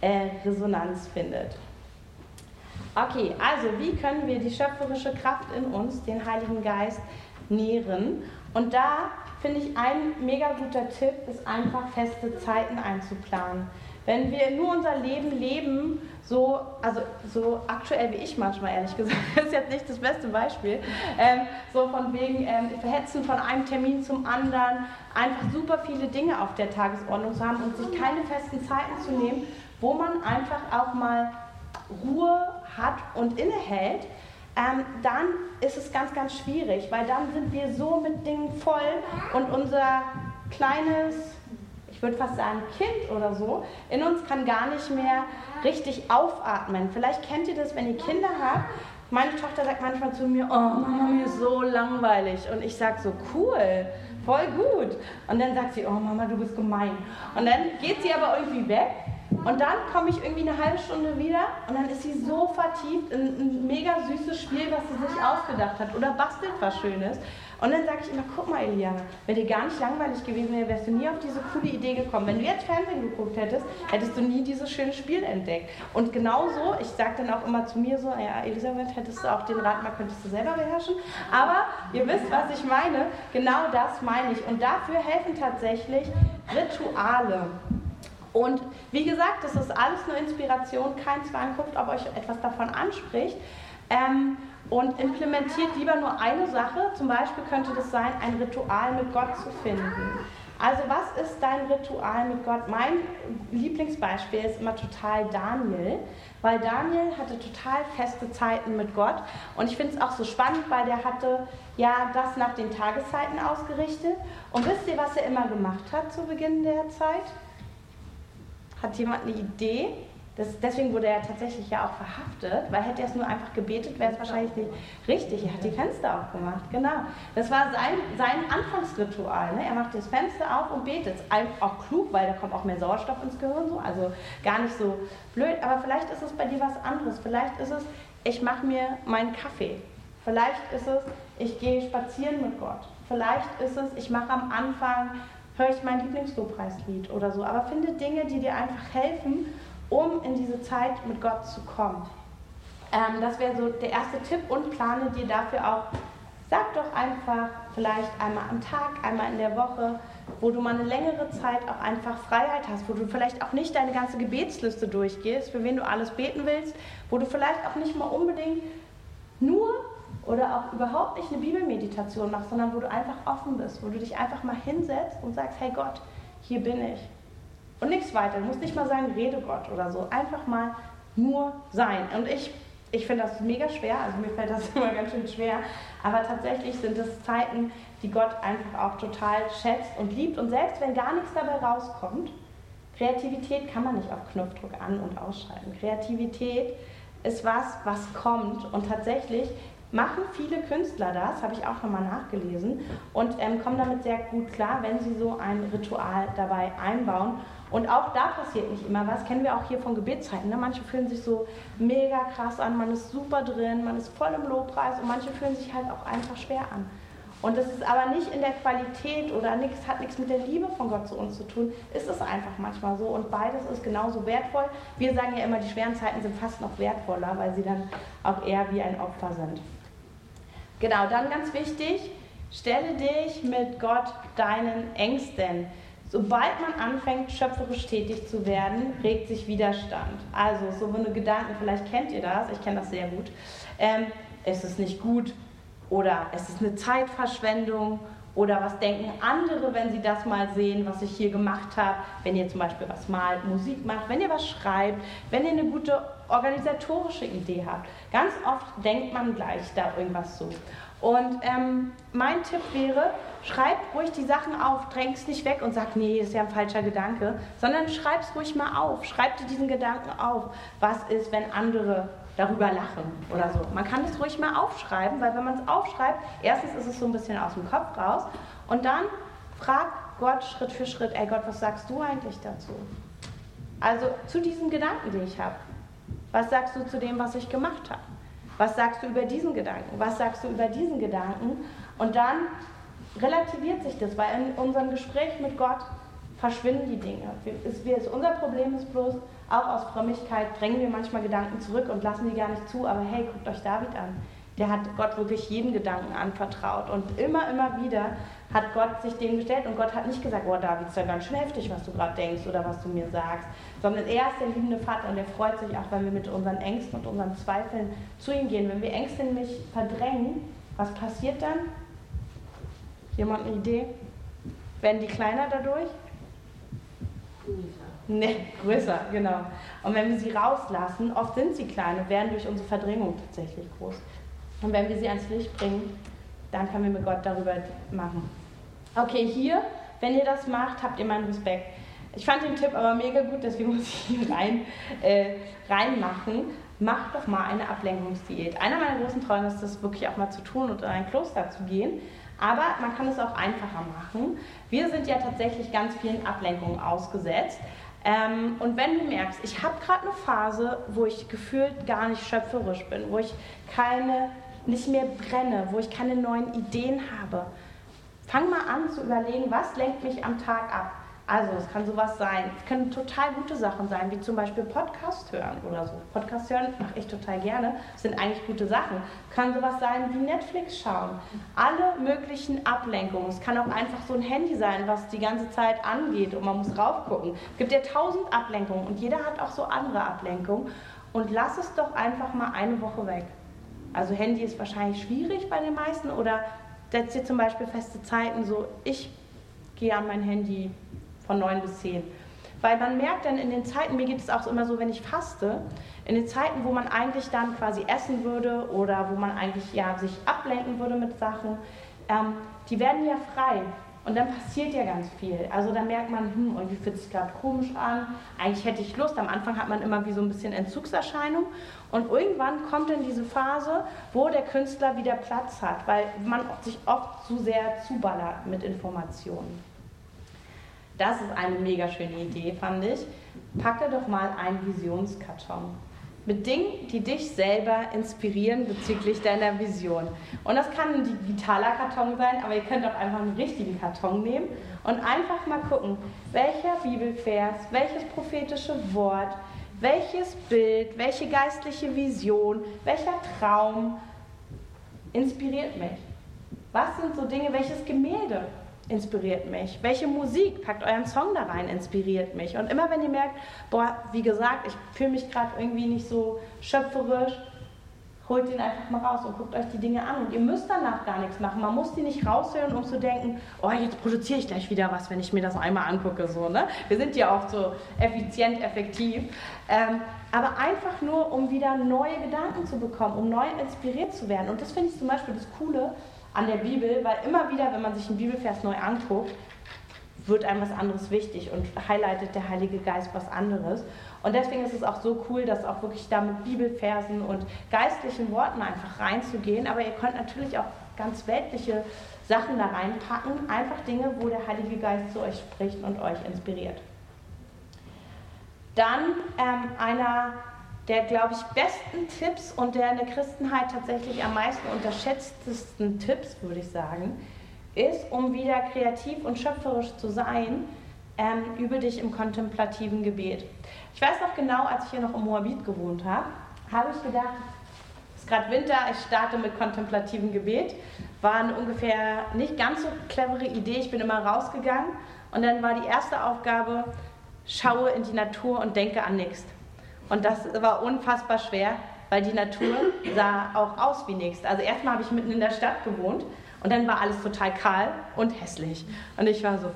äh, Resonanz findet. Okay, also wie können wir die schöpferische Kraft in uns, den Heiligen Geist, nähren? Und da finde ich ein mega guter Tipp, ist einfach feste Zeiten einzuplanen. Wenn wir nur unser Leben leben, so, also so aktuell wie ich manchmal, ehrlich gesagt, ist jetzt nicht das beste Beispiel, ähm, so von wegen ähm, Verhetzen von einem Termin zum anderen, einfach super viele Dinge auf der Tagesordnung zu haben und sich keine festen Zeiten zu nehmen, wo man einfach auch mal Ruhe hat und innehält, ähm, dann ist es ganz, ganz schwierig, weil dann sind wir so mit Dingen voll und unser kleines, ich würde fast sagen Kind oder so, in uns kann gar nicht mehr richtig aufatmen. Vielleicht kennt ihr das, wenn ihr Kinder habt. Meine Tochter sagt manchmal zu mir, oh Mama, mir ist so langweilig. Und ich sage so, cool, voll gut. Und dann sagt sie, oh Mama, du bist gemein. Und dann geht sie aber irgendwie weg und dann komme ich irgendwie eine halbe Stunde wieder und dann ist sie so vertieft in ein mega süßes Spiel, was sie sich ausgedacht hat oder bastelt was Schönes. Und dann sage ich immer, guck mal Eliana, wenn dir gar nicht langweilig gewesen wäre, wärst du nie auf diese coole Idee gekommen. Wenn du jetzt Fernsehen geguckt hättest, hättest du nie dieses schöne Spiel entdeckt. Und genauso, ich sage dann auch immer zu mir so, ja Elisabeth, hättest du auch den Rat mal, könntest du selber beherrschen. Aber ihr wisst, was ich meine. Genau das meine ich. Und dafür helfen tatsächlich Rituale. Und wie gesagt, das ist alles nur Inspiration, kein Zwang, guckt, ob euch etwas davon anspricht. Ähm, und implementiert lieber nur eine Sache. Zum Beispiel könnte das sein, ein Ritual mit Gott zu finden. Also was ist dein Ritual mit Gott? Mein Lieblingsbeispiel ist immer total Daniel, weil Daniel hatte total feste Zeiten mit Gott. Und ich finde es auch so spannend, weil der hatte ja das nach den Tageszeiten ausgerichtet. Und wisst ihr, was er immer gemacht hat zu Beginn der Zeit? Hat jemand eine Idee? Das, deswegen wurde er tatsächlich ja auch verhaftet, weil hätte er es nur einfach gebetet, wäre es wahrscheinlich nicht richtig. Er hat die Fenster aufgemacht, genau. Das war sein, sein Anfangsritual. Ne? Er macht das Fenster auf und betet. Auch klug, weil da kommt auch mehr Sauerstoff ins Gehirn, so. also gar nicht so blöd. Aber vielleicht ist es bei dir was anderes. Vielleicht ist es, ich mache mir meinen Kaffee. Vielleicht ist es, ich gehe spazieren mit Gott. Vielleicht ist es, ich mache am Anfang höre ich mein Lieblingslobpreislied oder so. Aber finde Dinge, die dir einfach helfen, um in diese Zeit mit Gott zu kommen. Ähm, das wäre so der erste Tipp und plane dir dafür auch Sag doch einfach vielleicht einmal am Tag, einmal in der Woche, wo du mal eine längere Zeit auch einfach Freiheit hast, wo du vielleicht auch nicht deine ganze Gebetsliste durchgehst, für wen du alles beten willst, wo du vielleicht auch nicht mal unbedingt nur oder auch überhaupt nicht eine Bibelmeditation machst, sondern wo du einfach offen bist, wo du dich einfach mal hinsetzt und sagst, hey Gott, hier bin ich. Und nichts weiter. Du musst nicht mal sagen, rede Gott oder so. Einfach mal nur sein. Und ich, ich finde das mega schwer, also mir fällt das immer ganz schön schwer. Aber tatsächlich sind es Zeiten, die Gott einfach auch total schätzt und liebt. Und selbst wenn gar nichts dabei rauskommt, Kreativität kann man nicht auf Knopfdruck an- und ausschalten. Kreativität ist was, was kommt. Und tatsächlich machen viele Künstler das, habe ich auch nochmal nachgelesen, und ähm, kommen damit sehr gut klar, wenn sie so ein Ritual dabei einbauen. Und auch da passiert nicht immer was, kennen wir auch hier von Gebetszeiten. Ne? Manche fühlen sich so mega krass an, man ist super drin, man ist voll im Lobpreis und manche fühlen sich halt auch einfach schwer an. Und das ist aber nicht in der Qualität oder nichts, hat nichts mit der Liebe von Gott zu uns zu tun. Ist es einfach manchmal so. Und beides ist genauso wertvoll. Wir sagen ja immer, die schweren Zeiten sind fast noch wertvoller, weil sie dann auch eher wie ein Opfer sind. Genau, dann ganz wichtig, stelle dich mit Gott deinen Ängsten. Sobald man anfängt, schöpferisch tätig zu werden, regt sich Widerstand. Also so eine Gedanken, vielleicht kennt ihr das, ich kenne das sehr gut. Ähm, es ist nicht gut, oder es ist eine Zeitverschwendung oder was denken andere, wenn sie das mal sehen, was ich hier gemacht habe, wenn ihr zum Beispiel was malt, Musik macht, wenn ihr was schreibt, wenn ihr eine gute organisatorische Idee habt. Ganz oft denkt man gleich da irgendwas zu. Und ähm, mein Tipp wäre, schreibt ruhig die Sachen auf, drängt es nicht weg und sagt, nee, ist ja ein falscher Gedanke, sondern schreibt es ruhig mal auf, schreibt dir diesen Gedanken auf. Was ist, wenn andere darüber lachen oder so. Man kann das ruhig mal aufschreiben, weil wenn man es aufschreibt, erstens ist es so ein bisschen aus dem Kopf raus und dann fragt Gott Schritt für Schritt, ey Gott, was sagst du eigentlich dazu? Also zu diesem Gedanken, den ich habe. Was sagst du zu dem, was ich gemacht habe? Was sagst du über diesen Gedanken? Was sagst du über diesen Gedanken? Und dann relativiert sich das, weil in unserem Gespräch mit Gott verschwinden die Dinge. unser Problem ist bloß, auch aus Frömmigkeit drängen wir manchmal Gedanken zurück und lassen die gar nicht zu, aber hey, guckt euch David an. Der hat Gott wirklich jeden Gedanken anvertraut und immer, immer wieder hat Gott sich dem gestellt und Gott hat nicht gesagt, oh David, ist ja ganz schön heftig, was du gerade denkst oder was du mir sagst, sondern er ist der liebende Vater und der freut sich auch, wenn wir mit unseren Ängsten und unseren Zweifeln zu ihm gehen. Wenn wir Ängste nämlich verdrängen, was passiert dann? Jemand eine Idee? Werden die kleiner dadurch? Ne, größer, genau. Und wenn wir sie rauslassen, oft sind sie klein und werden durch unsere Verdrängung tatsächlich groß. Und wenn wir sie ans Licht bringen, dann können wir mit Gott darüber machen. Okay, hier, wenn ihr das macht, habt ihr meinen Respekt. Ich fand den Tipp aber mega gut, deswegen muss ich hier rein, äh, reinmachen. Macht doch mal eine Ablenkungsdiät. Einer meiner großen Träume ist das wirklich auch mal zu tun und in ein Kloster zu gehen. Aber man kann es auch einfacher machen. Wir sind ja tatsächlich ganz vielen Ablenkungen ausgesetzt. Ähm, und wenn du merkst, ich habe gerade eine Phase, wo ich gefühlt gar nicht schöpferisch bin, wo ich keine, nicht mehr brenne, wo ich keine neuen Ideen habe, fang mal an zu überlegen, was lenkt mich am Tag ab. Also es kann sowas sein, es können total gute Sachen sein, wie zum Beispiel Podcast hören oder so. Podcast hören mache ich total gerne, sind eigentlich gute Sachen. Kann sowas sein wie Netflix schauen. Alle möglichen Ablenkungen. Es kann auch einfach so ein Handy sein, was die ganze Zeit angeht und man muss raufgucken. Es gibt ja tausend Ablenkungen und jeder hat auch so andere Ablenkungen. Und lass es doch einfach mal eine Woche weg. Also Handy ist wahrscheinlich schwierig bei den meisten oder setzt dir zum Beispiel feste Zeiten, so ich gehe an mein Handy von 9 bis 10. Weil man merkt dann in den Zeiten, mir geht es auch immer so, wenn ich faste, in den Zeiten, wo man eigentlich dann quasi essen würde oder wo man eigentlich ja sich ablenken würde mit Sachen, ähm, die werden ja frei. Und dann passiert ja ganz viel. Also dann merkt man, hm, irgendwie fühlt sich gerade komisch an. Eigentlich hätte ich Lust. Am Anfang hat man immer wie so ein bisschen Entzugserscheinung. Und irgendwann kommt dann diese Phase, wo der Künstler wieder Platz hat, weil man sich oft zu sehr zuballert mit Informationen. Das ist eine mega schöne Idee, fand ich. Packe doch mal einen Visionskarton mit Dingen, die dich selber inspirieren bezüglich deiner Vision. Und das kann ein digitaler Karton sein, aber ihr könnt auch einfach einen richtigen Karton nehmen und einfach mal gucken, welcher Bibelvers, welches prophetische Wort, welches Bild, welche geistliche Vision, welcher Traum inspiriert mich. Was sind so Dinge, welches Gemälde inspiriert mich? Welche Musik, packt euren Song da rein, inspiriert mich? Und immer wenn ihr merkt, boah, wie gesagt, ich fühle mich gerade irgendwie nicht so schöpferisch, holt ihn einfach mal raus und guckt euch die Dinge an. Und ihr müsst danach gar nichts machen. Man muss die nicht raushören, um zu denken, oh, jetzt produziere ich gleich wieder was, wenn ich mir das einmal angucke. So, ne? Wir sind ja auch so effizient, effektiv. Ähm, aber einfach nur, um wieder neue Gedanken zu bekommen, um neu inspiriert zu werden. Und das finde ich zum Beispiel das Coole an der Bibel, weil immer wieder, wenn man sich einen Bibelvers neu anguckt, wird einem was anderes wichtig und highlightet der Heilige Geist was anderes. Und deswegen ist es auch so cool, dass auch wirklich da mit Bibelversen und geistlichen Worten einfach reinzugehen. Aber ihr könnt natürlich auch ganz weltliche Sachen da reinpacken. Einfach Dinge, wo der Heilige Geist zu euch spricht und euch inspiriert. Dann ähm, einer der, glaube ich, besten Tipps und der in der Christenheit tatsächlich am meisten unterschätztesten Tipps, würde ich sagen, ist, um wieder kreativ und schöpferisch zu sein, ähm, übe dich im kontemplativen Gebet. Ich weiß noch genau, als ich hier noch im Moabit gewohnt habe, habe ich gedacht, es ist gerade Winter, ich starte mit kontemplativem Gebet. War eine ungefähr nicht ganz so clevere Idee. Ich bin immer rausgegangen und dann war die erste Aufgabe, schaue in die Natur und denke an nichts. Und das war unfassbar schwer, weil die Natur sah auch aus wie nichts. Also erstmal habe ich mitten in der Stadt gewohnt und dann war alles total kahl und hässlich. Und ich war so,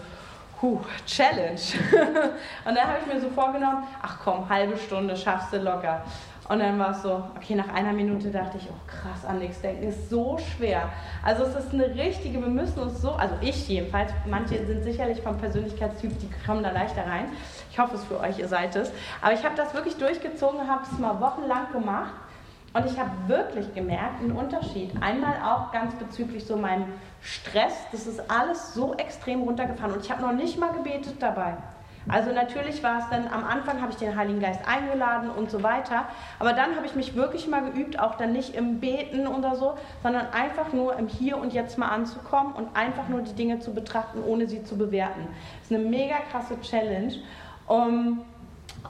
Puh, Challenge. und dann habe ich mir so vorgenommen, ach komm, halbe Stunde schaffst du locker. Und dann war es so, okay, nach einer Minute dachte ich, oh krass, an nichts denken ist so schwer. Also es ist eine richtige, wir müssen uns so, also ich jedenfalls, manche sind sicherlich vom Persönlichkeitstyp, die kommen da leichter rein. Ich hoffe es für euch, ihr seid es. Aber ich habe das wirklich durchgezogen, habe es mal wochenlang gemacht und ich habe wirklich gemerkt, einen Unterschied. Einmal auch ganz bezüglich so meinem Stress, das ist alles so extrem runtergefahren und ich habe noch nicht mal gebetet dabei. Also natürlich war es dann, am Anfang habe ich den Heiligen Geist eingeladen und so weiter, aber dann habe ich mich wirklich mal geübt, auch dann nicht im Beten oder so, sondern einfach nur im Hier und Jetzt mal anzukommen und einfach nur die Dinge zu betrachten, ohne sie zu bewerten. Das ist eine mega krasse Challenge. Um,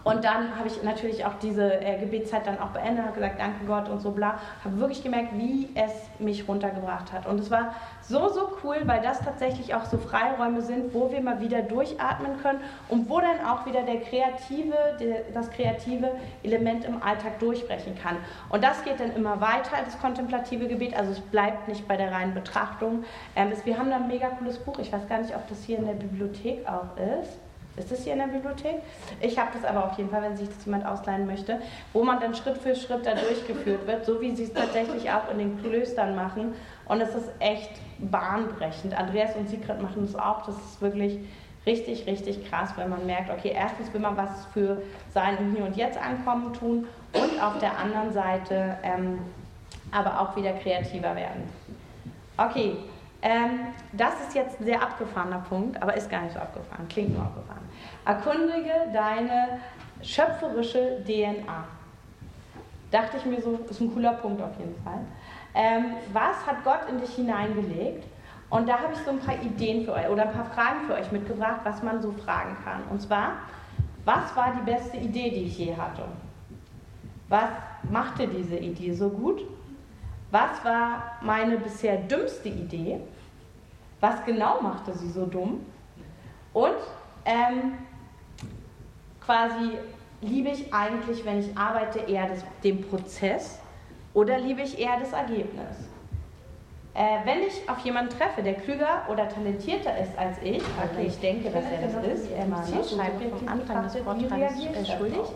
und dann habe ich natürlich auch diese äh, Gebetszeit dann auch beendet, habe gesagt, danke Gott und so bla. Habe wirklich gemerkt, wie es mich runtergebracht hat. Und es war so, so cool, weil das tatsächlich auch so Freiräume sind, wo wir mal wieder durchatmen können und wo dann auch wieder der kreative, der, das kreative Element im Alltag durchbrechen kann. Und das geht dann immer weiter, das kontemplative Gebet. Also es bleibt nicht bei der reinen Betrachtung. Ähm, es, wir haben da ein mega cooles Buch. Ich weiß gar nicht, ob das hier in der Bibliothek auch ist. Ist das hier in der Bibliothek? Ich habe das aber auf jeden Fall, wenn sich das jemand ausleihen möchte, wo man dann Schritt für Schritt da durchgeführt wird, so wie sie es tatsächlich auch in den Klöstern machen. Und es ist echt bahnbrechend. Andreas und Sigrid machen das auch. Das ist wirklich richtig, richtig krass, wenn man merkt, okay, erstens will man was für sein Hier und Jetzt ankommen tun und auf der anderen Seite ähm, aber auch wieder kreativer werden. Okay, ähm, das ist jetzt ein sehr abgefahrener Punkt, aber ist gar nicht so abgefahren, klingt nur abgefahren. Erkundige deine schöpferische DNA. Dachte ich mir so, ist ein cooler Punkt auf jeden Fall. Ähm, was hat Gott in dich hineingelegt? Und da habe ich so ein paar Ideen für euch oder ein paar Fragen für euch mitgebracht, was man so fragen kann. Und zwar, was war die beste Idee, die ich je hatte? Was machte diese Idee so gut? Was war meine bisher dümmste Idee? Was genau machte sie so dumm? Und ähm, quasi liebe ich eigentlich, wenn ich arbeite, eher das, den Prozess oder liebe ich eher das Ergebnis? Äh, wenn ich auf jemanden treffe, der klüger oder talentierter ist als ich, okay, ich denke, dass er das ist, er schreibt mir vom Anfang des Vortrags schuldig,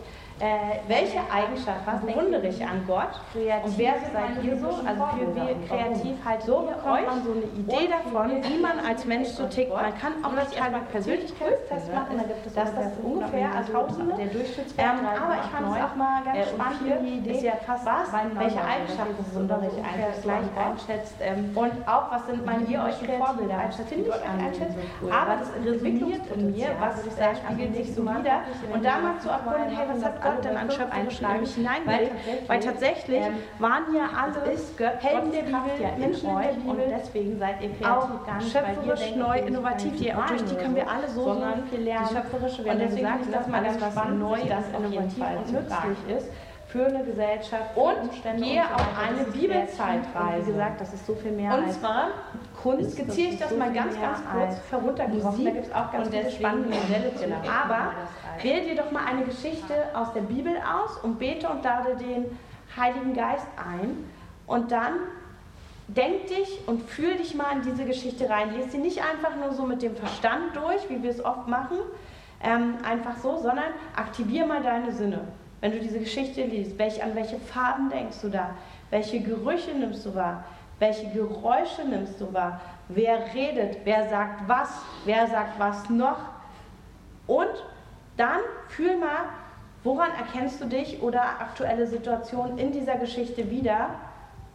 äh, welche Eigenschaft, was bewundere ich an Gott? Kreativ und wer seid ihr so? Also für wie kreativ halt so bekommt man so eine Idee davon, wie man als Mensch so tickt. Man kann auch nicht halt Persönlichkeitstest machen, da gibt es das, ungefähr also Tausende. Der Durchschnittswert ähm, aber ich fand es auch mal ganz äh, spannend. Die Idee ist ja fast was, welche Eigenschaften bewundere ich eigentlich gleich einschätzt ähm, und auch was sind meine ihr euch für Vorbilder einschätzt, finde ich einschätzt. Aber das resoniert in mir, was ich sage, spiegelt sich so wieder und da mal zu erkunden, hey, was hat Gott Gott dann an Schöpfung nämlich hinein weil, tatsächlich, weil tatsächlich ähm, waren hier alle Helden der Bibel, ja in Bibel und deswegen seid ihr kreativ gar nicht, schöpferisch, neu, innovativ, die, durch die können wir alle so, so viel lernen. Die schöpferische, wenn und deswegen gesagt, ist das mal ganz was neu, das innovativ und nützlich ist für eine Gesellschaft, und Umstände gehe und so auf eine Bibelzeitreise. Wie gesagt, das ist so viel mehr. Und zwar Kunst, skizziere ich das, das mal ganz, ganz kurz heruntergebrochen. Da gibt es auch ganz viele spannende Modelle zu. Aber wähle dir doch mal eine Geschichte aus der Bibel aus und bete und lade den Heiligen Geist ein. Und dann denk dich und fühl dich mal in diese Geschichte rein. Lies sie nicht einfach nur so mit dem Verstand durch, wie wir es oft machen, ähm, einfach so, sondern aktiviere mal deine Sinne. Wenn du diese Geschichte liest, welch, an welche Farben denkst du da? Welche Gerüche nimmst du wahr? Welche Geräusche nimmst du wahr? Wer redet? Wer sagt was? Wer sagt was noch? Und dann fühl mal, woran erkennst du dich oder aktuelle Situationen in dieser Geschichte wieder?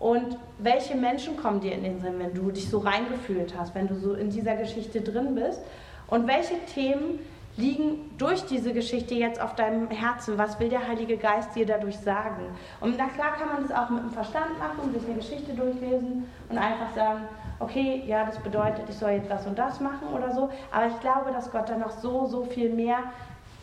Und welche Menschen kommen dir in den Sinn, wenn du dich so reingefühlt hast, wenn du so in dieser Geschichte drin bist? Und welche Themen liegen durch diese Geschichte jetzt auf deinem Herzen? Was will der Heilige Geist dir dadurch sagen? Und na klar kann man das auch mit dem Verstand machen sich eine Geschichte durchlesen und einfach sagen, okay, ja, das bedeutet, ich soll jetzt das und das machen oder so. Aber ich glaube, dass Gott da noch so, so viel mehr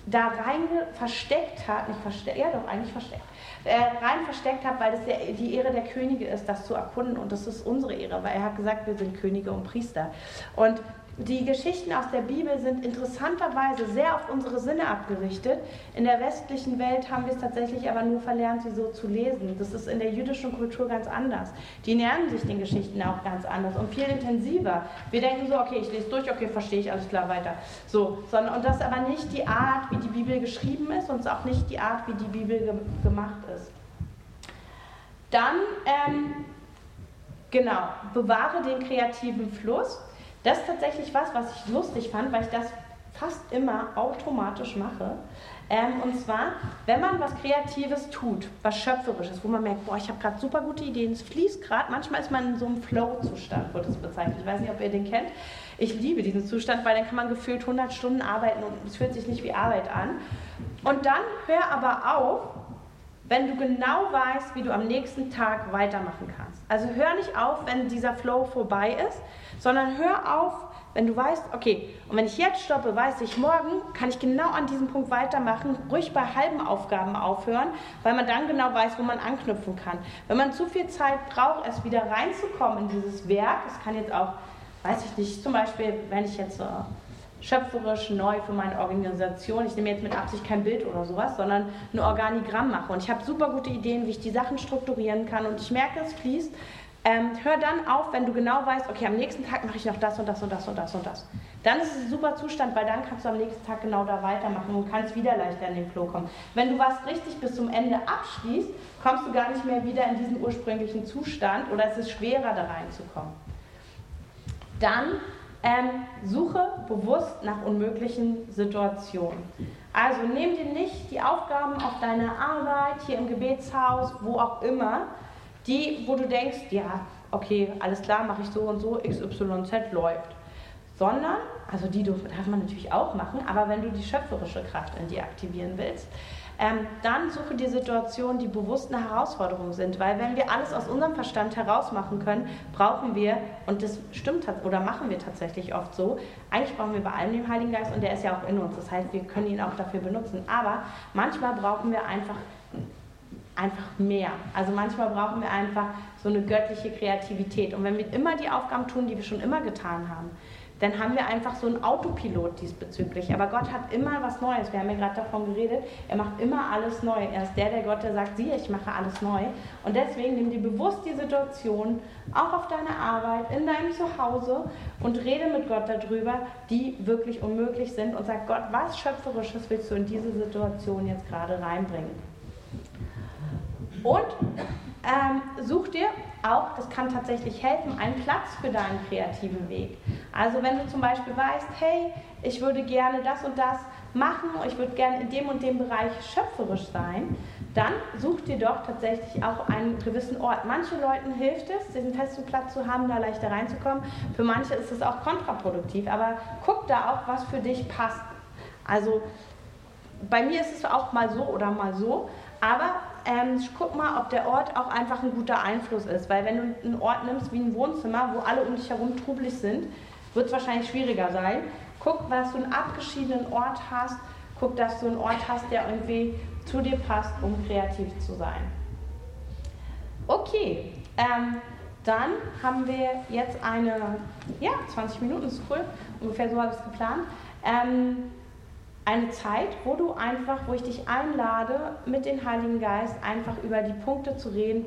da rein versteckt hat, nicht versteckt, ja doch, eigentlich versteckt, äh, rein versteckt hat, weil es die Ehre der Könige ist, das zu erkunden und das ist unsere Ehre, weil er hat gesagt, wir sind Könige und Priester. Und die Geschichten aus der Bibel sind interessanterweise sehr auf unsere Sinne abgerichtet. In der westlichen Welt haben wir es tatsächlich aber nur verlernt, sie so zu lesen. Das ist in der jüdischen Kultur ganz anders. Die nähern sich den Geschichten auch ganz anders und viel intensiver. Wir denken so, okay, ich lese durch, okay, verstehe ich, alles klar, weiter. So, sondern, und das ist aber nicht die Art, wie die Bibel geschrieben ist und auch nicht die Art, wie die Bibel ge gemacht ist. Dann, ähm, genau, bewahre den kreativen Fluss. Das ist tatsächlich was, was ich lustig fand, weil ich das fast immer automatisch mache. Ähm, und zwar, wenn man was Kreatives tut, was Schöpferisches, wo man merkt, boah, ich habe gerade super gute Ideen, es fließt gerade. Manchmal ist man in so einem Flow-Zustand, wird es bezeichnet. Ich weiß nicht, ob ihr den kennt. Ich liebe diesen Zustand, weil dann kann man gefühlt 100 Stunden arbeiten und es fühlt sich nicht wie Arbeit an. Und dann hör aber auf, wenn du genau weißt, wie du am nächsten Tag weitermachen kannst. Also hör nicht auf, wenn dieser Flow vorbei ist, sondern hör auf, wenn du weißt, okay, und wenn ich jetzt stoppe, weiß ich, morgen kann ich genau an diesem Punkt weitermachen, ruhig bei halben Aufgaben aufhören, weil man dann genau weiß, wo man anknüpfen kann. Wenn man zu viel Zeit braucht, erst wieder reinzukommen in dieses Werk, das kann jetzt auch, weiß ich nicht, zum Beispiel, wenn ich jetzt so schöpferisch neu für meine Organisation. Ich nehme jetzt mit Absicht kein Bild oder sowas, sondern ein Organigramm mache. Und ich habe super gute Ideen, wie ich die Sachen strukturieren kann. Und ich merke, es fließt. Ähm, hör dann auf, wenn du genau weißt, okay, am nächsten Tag mache ich noch das und das und das und das und das. Dann ist es ein super Zustand, weil dann kannst du am nächsten Tag genau da weitermachen und kannst wieder leichter in den Flow kommen. Wenn du was richtig bis zum Ende abschließt, kommst du gar nicht mehr wieder in diesen ursprünglichen Zustand oder es ist schwerer da reinzukommen. Dann ähm, suche bewusst nach unmöglichen Situationen. Also nimm dir nicht die Aufgaben auf deiner Arbeit, hier im Gebetshaus, wo auch immer, die, wo du denkst, ja, okay, alles klar, mache ich so und so, XYZ läuft. Sondern, also die darf man natürlich auch machen, aber wenn du die schöpferische Kraft in dir aktivieren willst, ähm, dann suche die Situationen, die bewusst eine Herausforderung sind. Weil wenn wir alles aus unserem Verstand herausmachen können, brauchen wir, und das stimmt oder machen wir tatsächlich oft so, eigentlich brauchen wir bei allem den Heiligen Geist und der ist ja auch in uns. Das heißt, wir können ihn auch dafür benutzen. Aber manchmal brauchen wir einfach einfach mehr. Also manchmal brauchen wir einfach so eine göttliche Kreativität. Und wenn wir immer die Aufgaben tun, die wir schon immer getan haben, dann haben wir einfach so einen Autopilot diesbezüglich. Aber Gott hat immer was Neues. Wir haben ja gerade davon geredet. Er macht immer alles neu. Er ist der, der Gott, der sagt, siehe, ich mache alles neu. Und deswegen nimm dir bewusst die Situation, auch auf deiner Arbeit, in deinem Zuhause und rede mit Gott darüber, die wirklich unmöglich sind und sag Gott, was Schöpferisches willst du in diese Situation jetzt gerade reinbringen? Und ähm, such dir auch, das kann tatsächlich helfen, einen Platz für deinen kreativen Weg. Also wenn du zum Beispiel weißt, hey, ich würde gerne das und das machen, ich würde gerne in dem und dem Bereich schöpferisch sein, dann such dir doch tatsächlich auch einen gewissen Ort. Manche Leuten hilft es, diesen festen Platz zu haben, da leichter reinzukommen. Für manche ist es auch kontraproduktiv, aber guck da auch, was für dich passt. Also bei mir ist es auch mal so oder mal so, aber ähm, guck mal, ob der Ort auch einfach ein guter Einfluss ist. Weil wenn du einen Ort nimmst wie ein Wohnzimmer, wo alle um dich herum trubelig sind, wird es wahrscheinlich schwieriger sein. Guck, dass du einen abgeschiedenen Ort hast. Guck, dass du einen Ort hast, der irgendwie zu dir passt, um kreativ zu sein. Okay, ähm, dann haben wir jetzt eine, ja, 20 Minuten ist cool, ungefähr so habe ich es geplant. Ähm, eine Zeit, wo du einfach, wo ich dich einlade, mit dem Heiligen Geist einfach über die Punkte zu reden,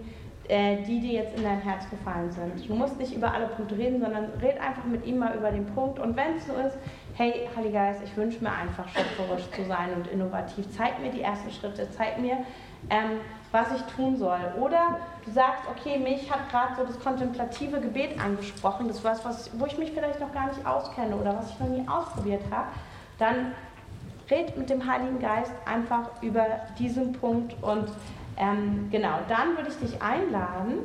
äh, die dir jetzt in dein Herz gefallen sind. Du musst nicht über alle Punkte reden, sondern red einfach mit ihm mal über den Punkt. Und wenn es so ist, hey, Heiliger Geist, ich wünsche mir einfach schöpferisch zu sein und innovativ. Zeig mir die ersten Schritte, zeig mir, ähm, was ich tun soll. Oder du sagst, okay, mich hat gerade so das kontemplative Gebet angesprochen, das was, was, wo ich mich vielleicht noch gar nicht auskenne oder was ich noch nie ausprobiert habe. Dann red mit dem Heiligen Geist einfach über diesen Punkt und ähm, genau, dann würde ich dich einladen,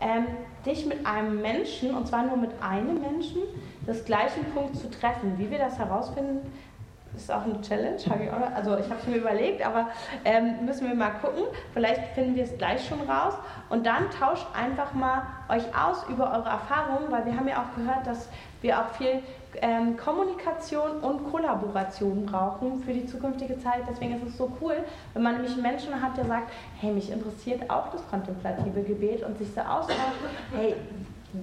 ähm, dich mit einem Menschen, und zwar nur mit einem Menschen, das gleichen Punkt zu treffen. Wie wir das herausfinden, ist auch eine Challenge, habe ich auch, also ich habe es mir überlegt, aber ähm, müssen wir mal gucken. Vielleicht finden wir es gleich schon raus. Und dann tauscht einfach mal euch aus über eure Erfahrungen, weil wir haben ja auch gehört, dass wir auch viel ähm, Kommunikation und Kollaboration brauchen für die zukünftige Zeit. Deswegen ist es so cool, wenn man nämlich Menschen hat, der sagt, hey, mich interessiert auch das kontemplative Gebet und sich so austauscht, hey,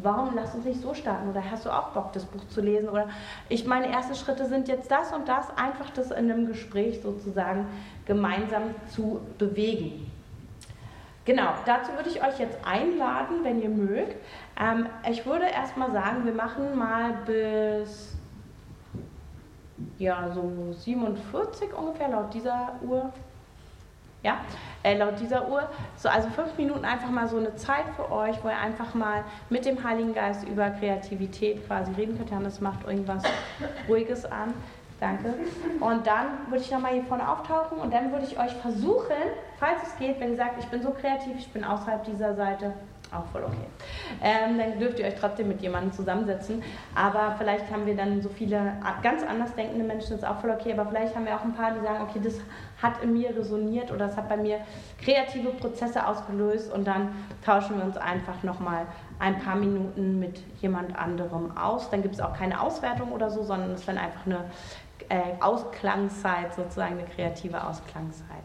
warum lass uns nicht so starten? Oder hast du auch Bock, das Buch zu lesen? Oder ich meine ersten Schritte sind jetzt das und das, einfach das in einem Gespräch sozusagen gemeinsam zu bewegen. Genau, dazu würde ich euch jetzt einladen, wenn ihr mögt. Ähm, ich würde erstmal sagen, wir machen mal bis ja, so 47 ungefähr laut dieser Uhr. Ja, äh, laut dieser Uhr. So, also fünf Minuten einfach mal so eine Zeit für euch, wo ihr einfach mal mit dem Heiligen Geist über Kreativität quasi reden könnt. Hannes macht irgendwas Ruhiges an. Danke. Und dann würde ich nochmal hier vorne auftauchen und dann würde ich euch versuchen, falls es geht, wenn ihr sagt, ich bin so kreativ, ich bin außerhalb dieser Seite, auch voll okay. Ähm, dann dürft ihr euch trotzdem mit jemandem zusammensetzen. Aber vielleicht haben wir dann so viele ganz anders denkende Menschen, das ist auch voll okay. Aber vielleicht haben wir auch ein paar, die sagen, okay, das hat in mir resoniert oder das hat bei mir kreative Prozesse ausgelöst. Und dann tauschen wir uns einfach nochmal ein paar Minuten mit jemand anderem aus. Dann gibt es auch keine Auswertung oder so, sondern es ist dann einfach eine äh, Ausklangszeit, sozusagen eine kreative Ausklangszeit.